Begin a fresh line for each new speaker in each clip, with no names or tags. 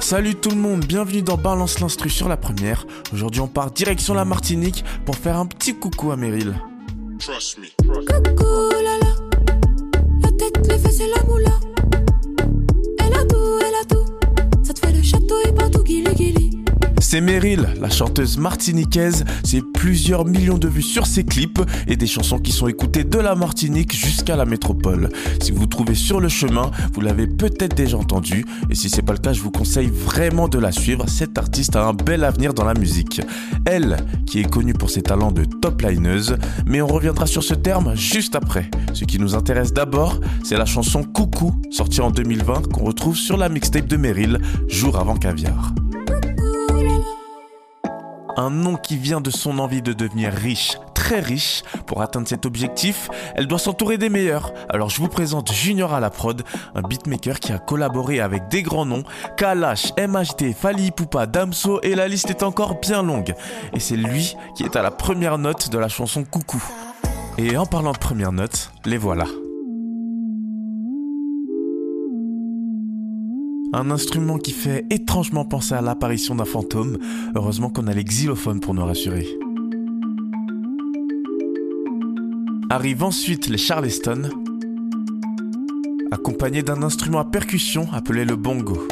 Salut tout le monde, bienvenue dans Balance l'instru sur la première. Aujourd'hui on part direction la Martinique pour faire un petit coucou à Meryl.
Trust me.
Coucou, la la. La tête, les fesses et la moula.
C'est Meryl, la chanteuse martiniquaise. C'est plusieurs millions de vues sur ses clips et des chansons qui sont écoutées de la Martinique jusqu'à la métropole. Si vous vous trouvez sur le chemin, vous l'avez peut-être déjà entendu. Et si c'est pas le cas, je vous conseille vraiment de la suivre. Cette artiste a un bel avenir dans la musique. Elle, qui est connue pour ses talents de top lineuse, mais on reviendra sur ce terme juste après. Ce qui nous intéresse d'abord, c'est la chanson Coucou, sortie en 2020, qu'on retrouve sur la mixtape de Meryl, jour avant caviar. Un nom qui vient de son envie de devenir riche, très riche. Pour atteindre cet objectif, elle doit s'entourer des meilleurs. Alors je vous présente Junior à la prod, un beatmaker qui a collaboré avec des grands noms, Kalash, MHD, Fali Poupa, Damso et la liste est encore bien longue. Et c'est lui qui est à la première note de la chanson Coucou. Et en parlant de première note, les voilà. Un instrument qui fait étrangement penser à l'apparition d'un fantôme. Heureusement qu'on a les xylophones pour nous rassurer. Arrivent ensuite les Charleston, accompagnés d'un instrument à percussion appelé le bongo.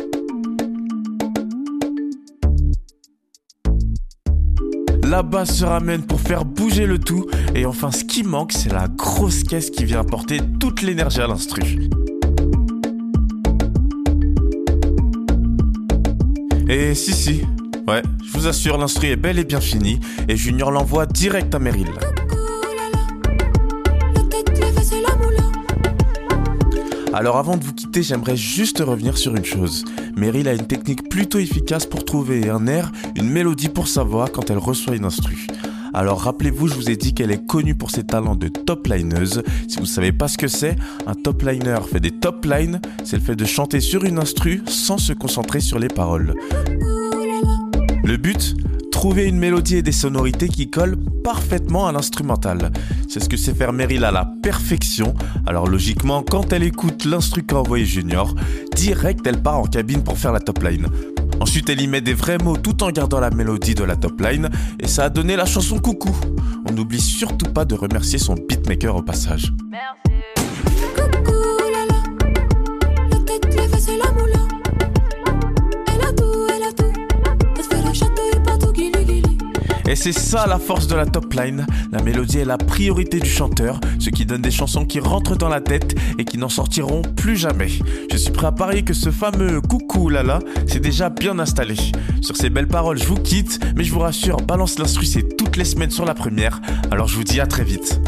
La basse se ramène pour faire bouger le tout, et enfin ce qui manque, c'est la grosse caisse qui vient apporter toute l'énergie à l'instru. Et si si, ouais, je vous assure, l'instru est bel et bien fini, et Junior l'envoie direct à Meryl. Alors avant de vous quitter, j'aimerais juste revenir sur une chose. Meryl a une technique plutôt efficace pour trouver un air, une mélodie pour sa voix quand elle reçoit une instru. Alors rappelez-vous, je vous ai dit qu'elle est connue pour ses talents de top lineuse. Si vous savez pas ce que c'est, un top liner fait des top lines, c'est le fait de chanter sur une instru sans se concentrer sur les paroles. Le but? Trouver une mélodie et des sonorités qui collent parfaitement à l'instrumental. C'est ce que sait faire Meryl à la perfection. Alors logiquement, quand elle écoute l'instru qu'a envoyé Junior, direct elle part en cabine pour faire la top line. Ensuite, elle y met des vrais mots tout en gardant la mélodie de la top line et ça a donné la chanson Coucou. On n'oublie surtout pas de remercier son beatmaker au passage. Et c'est ça la force de la top line. La mélodie est la priorité du chanteur, ce qui donne des chansons qui rentrent dans la tête et qui n'en sortiront plus jamais. Je suis prêt à parier que ce fameux coucou lala c'est déjà bien installé. Sur ces belles paroles, je vous quitte, mais je vous rassure, balance l'instru c'est toutes les semaines sur la première. Alors je vous dis à très vite.